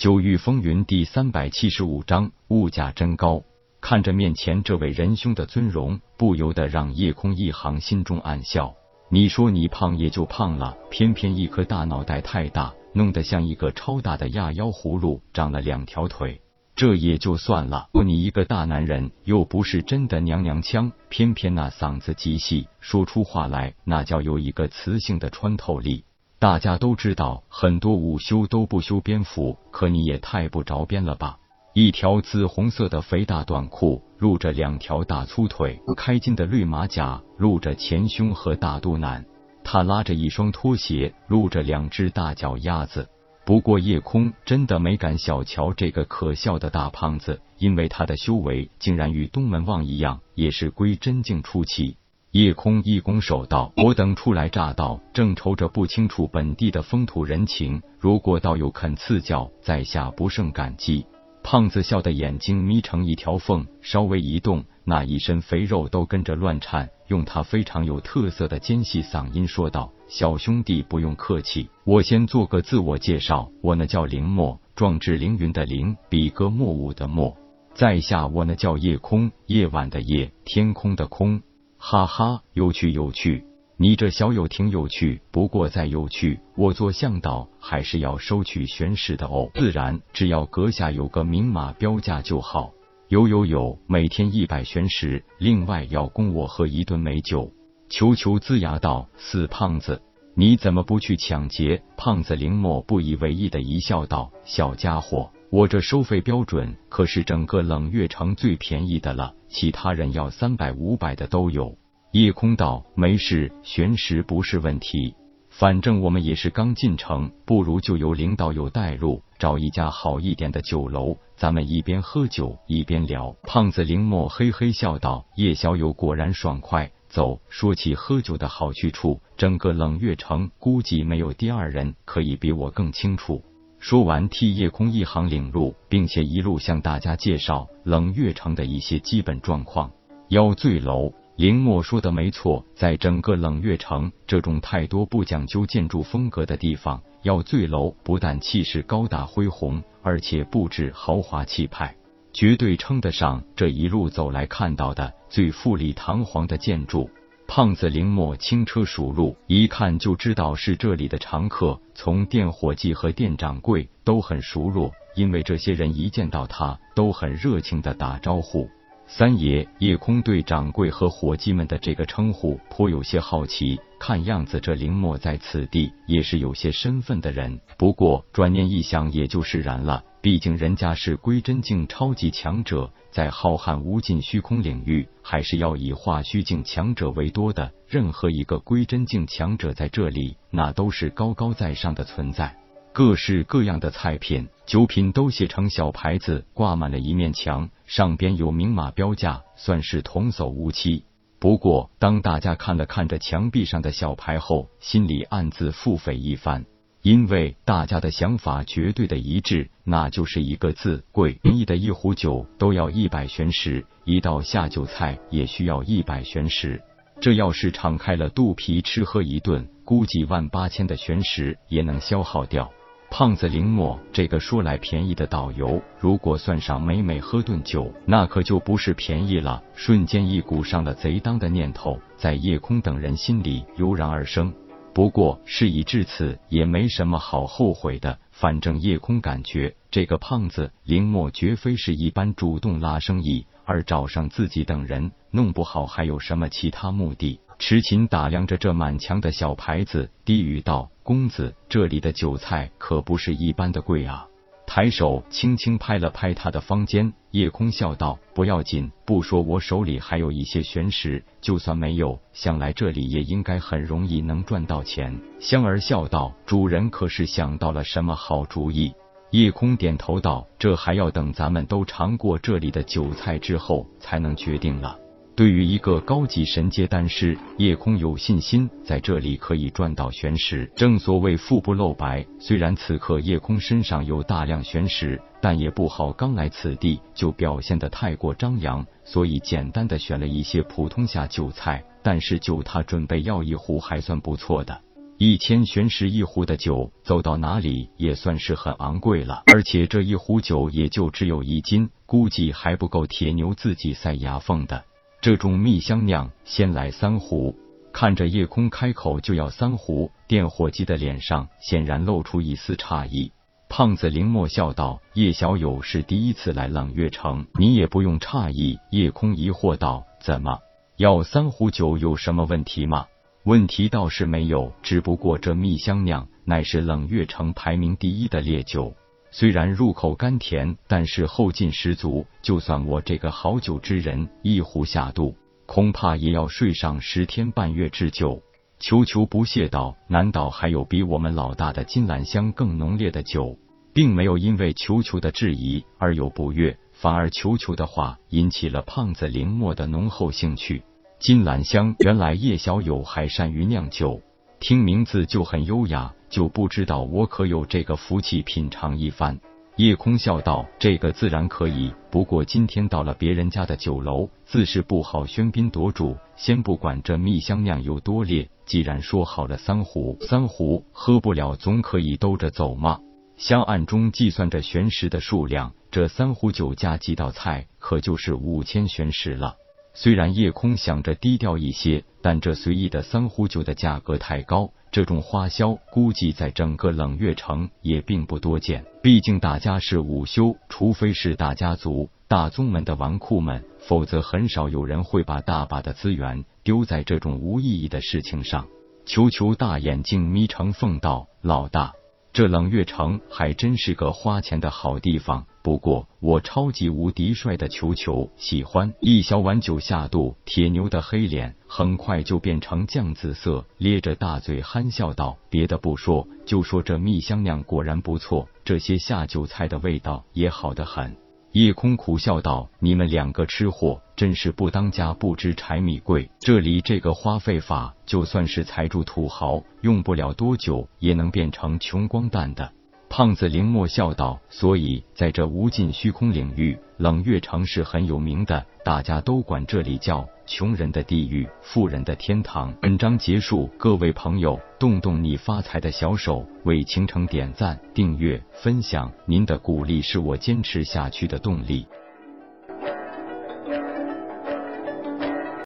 九域风云第三百七十五章，物价真高。看着面前这位仁兄的尊容，不由得让夜空一行心中暗笑。你说你胖也就胖了，偏偏一颗大脑袋太大，弄得像一个超大的压腰葫芦，长了两条腿。这也就算了，你一个大男人，又不是真的娘娘腔，偏偏那嗓子极细，说出话来那叫有一个磁性的穿透力。大家都知道，很多午休都不修边幅，可你也太不着边了吧！一条紫红色的肥大短裤，露着两条大粗腿；开襟的绿马甲，露着前胸和大肚腩。他拉着一双拖鞋，露着两只大脚丫子。不过夜空真的没敢小瞧这个可笑的大胖子，因为他的修为竟然与东门望一样，也是归真境初期。夜空一拱手道：“我等初来乍到，正愁着不清楚本地的风土人情。如果道友肯赐教，在下不胜感激。”胖子笑的眼睛眯成一条缝，稍微一动，那一身肥肉都跟着乱颤。用他非常有特色的尖细嗓音说道：“小兄弟不用客气，我先做个自我介绍，我呢叫林墨，壮志凌云的凌，笔歌墨舞的墨。在下我呢叫夜空，夜晚的夜，天空的空。”哈哈，有趣有趣，你这小友挺有趣。不过再有趣，我做向导还是要收取玄石的哦。自然，只要阁下有个明码标价就好。有有有，每天一百玄石，另外要供我喝一顿美酒。球球龇牙道：“死胖子，你怎么不去抢劫？”胖子林墨不以为意的一笑道：“小家伙。”我这收费标准可是整个冷月城最便宜的了，其他人要三百五百的都有。夜空道没事，玄石不是问题，反正我们也是刚进城，不如就由领导有带路，找一家好一点的酒楼，咱们一边喝酒一边聊。胖子林墨嘿嘿笑道：“叶小友果然爽快。”走，说起喝酒的好去处，整个冷月城估计没有第二人可以比我更清楚。说完，替夜空一行领路，并且一路向大家介绍冷月城的一些基本状况。妖醉楼，林墨说的没错，在整个冷月城这种太多不讲究建筑风格的地方，妖醉楼不但气势高大恢宏，而且布置豪华气派，绝对称得上这一路走来看到的最富丽堂皇的建筑。胖子林墨轻车熟路，一看就知道是这里的常客。从店伙计和店掌柜都很熟络，因为这些人一见到他都很热情的打招呼。三爷夜空对掌柜和伙计们的这个称呼颇有些好奇，看样子这林墨在此地也是有些身份的人。不过转念一想，也就释然了。毕竟人家是归真境超级强者，在浩瀚无尽虚空领域，还是要以化虚境强者为多的。任何一个归真境强者在这里，那都是高高在上的存在。各式各样的菜品、酒品都写成小牌子，挂满了一面墙，上边有明码标价，算是童叟无欺。不过，当大家看了看这墙壁上的小牌后，心里暗自腹诽一番。因为大家的想法绝对的一致，那就是一个字贵。便宜的一壶酒都要一百玄石，一道下酒菜也需要一百玄石。这要是敞开了肚皮吃喝一顿，估计万八千的玄石也能消耗掉。胖子林墨这个说来便宜的导游，如果算上每每喝顿酒，那可就不是便宜了。瞬间一股上了贼当的念头在夜空等人心里油然而生。不过事已至此，也没什么好后悔的。反正夜空感觉这个胖子林墨绝非是一般主动拉生意，而找上自己等人，弄不好还有什么其他目的。迟琴打量着这满墙的小牌子，低语道：“公子，这里的酒菜可不是一般的贵啊。”抬手轻轻拍了拍他的方肩，夜空笑道：“不要紧，不说我手里还有一些玄石，就算没有，想来这里也应该很容易能赚到钱。”香儿笑道：“主人可是想到了什么好主意？”夜空点头道：“这还要等咱们都尝过这里的酒菜之后，才能决定了。”对于一个高级神阶丹师，叶空有信心在这里可以赚到玄石。正所谓富不露白，虽然此刻叶空身上有大量玄石，但也不好刚来此地就表现的太过张扬，所以简单的选了一些普通下酒菜。但是就他准备要一壶还算不错的。一千玄石一壶的酒，走到哪里也算是很昂贵了。而且这一壶酒也就只有一斤，估计还不够铁牛自己塞牙缝的。这种蜜香酿，先来三壶。看着叶空开口就要三壶，店伙计的脸上显然露出一丝诧异。胖子林默笑道：“叶小友是第一次来冷月城，你也不用诧异。”叶空疑惑道：“怎么要三壶酒？有什么问题吗？”问题倒是没有，只不过这蜜香酿乃是冷月城排名第一的烈酒，虽然入口甘甜，但是后劲十足。就算我这个好酒之人一壶下肚，恐怕也要睡上十天半月之久。球球不屑道：“难道还有比我们老大的金兰香更浓烈的酒？”并没有因为球球的质疑而有不悦，反而球球的话引起了胖子林默的浓厚兴趣。金兰香，原来叶小友还善于酿酒，听名字就很优雅，就不知道我可有这个福气品尝一番。叶空笑道：“这个自然可以，不过今天到了别人家的酒楼，自是不好喧宾夺主。先不管这蜜香酿有多烈，既然说好了三壶，三壶喝不了，总可以兜着走嘛。香案中计算着玄石的数量，这三壶酒加几道菜，可就是五千玄石了。”虽然夜空想着低调一些，但这随意的三壶酒的价格太高，这种花销估计在整个冷月城也并不多见。毕竟大家是午休，除非是大家族、大宗门的纨绔们，否则很少有人会把大把的资源丢在这种无意义的事情上。球球大眼睛眯成缝道：“老大。”这冷月城还真是个花钱的好地方。不过我超级无敌帅的球球喜欢一小碗酒下肚，铁牛的黑脸很快就变成酱紫色，咧着大嘴憨笑道：“别的不说，就说这蜜香酿果然不错，这些下酒菜的味道也好得很。”叶空苦笑道：“你们两个吃货，真是不当家不知柴米贵。这里这个花费法，就算是财主土豪，用不了多久也能变成穷光蛋的。”胖子林默笑道：“所以在这无尽虚空领域，冷月城是很有名的，大家都管这里叫穷人的地狱，富人的天堂。”本章结束，各位朋友，动动你发财的小手，为倾城点赞、订阅、分享，您的鼓励是我坚持下去的动力。